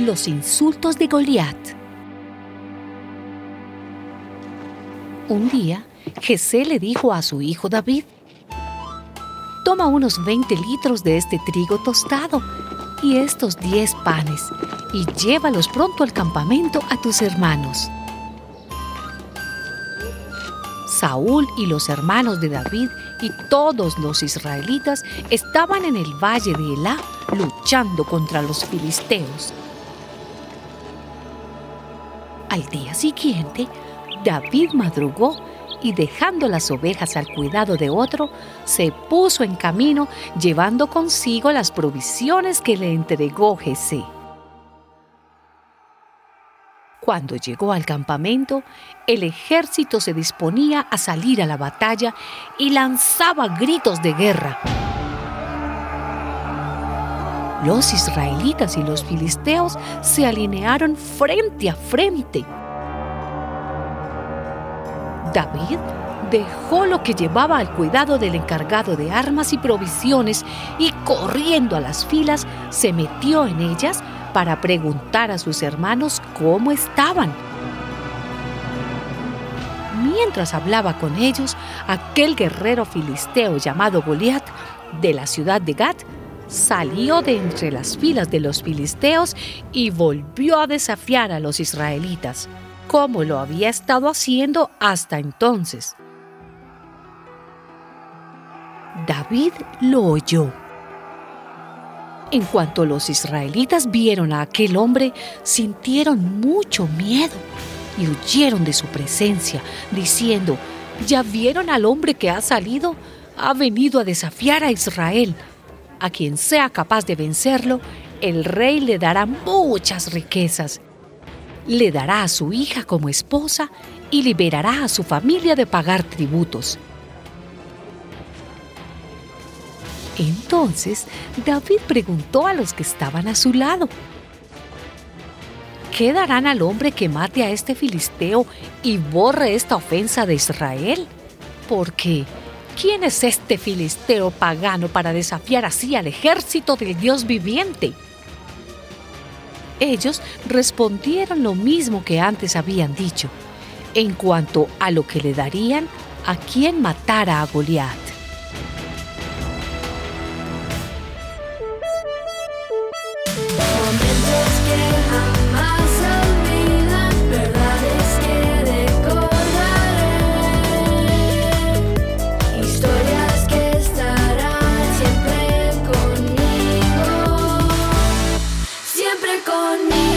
Los insultos de Goliat. Un día, Jesé le dijo a su hijo David, Toma unos 20 litros de este trigo tostado y estos 10 panes y llévalos pronto al campamento a tus hermanos. Saúl y los hermanos de David y todos los israelitas estaban en el valle de Elá luchando contra los filisteos. Al día siguiente, David madrugó y dejando las ovejas al cuidado de otro, se puso en camino llevando consigo las provisiones que le entregó Jesé. Cuando llegó al campamento, el ejército se disponía a salir a la batalla y lanzaba gritos de guerra. Los israelitas y los filisteos se alinearon frente a frente. David dejó lo que llevaba al cuidado del encargado de armas y provisiones y corriendo a las filas se metió en ellas para preguntar a sus hermanos cómo estaban. Mientras hablaba con ellos, aquel guerrero filisteo llamado Goliat de la ciudad de Gat salió de entre las filas de los filisteos y volvió a desafiar a los israelitas, como lo había estado haciendo hasta entonces. David lo oyó. En cuanto los israelitas vieron a aquel hombre, sintieron mucho miedo y huyeron de su presencia, diciendo, ¿ya vieron al hombre que ha salido? Ha venido a desafiar a Israel. A quien sea capaz de vencerlo, el rey le dará muchas riquezas. Le dará a su hija como esposa y liberará a su familia de pagar tributos. Entonces David preguntó a los que estaban a su lado, ¿qué darán al hombre que mate a este filisteo y borre esta ofensa de Israel? Porque, ¿quién es este filisteo pagano para desafiar así al ejército del Dios viviente? Ellos respondieron lo mismo que antes habían dicho, en cuanto a lo que le darían a quien matara a Goliat. conmigo.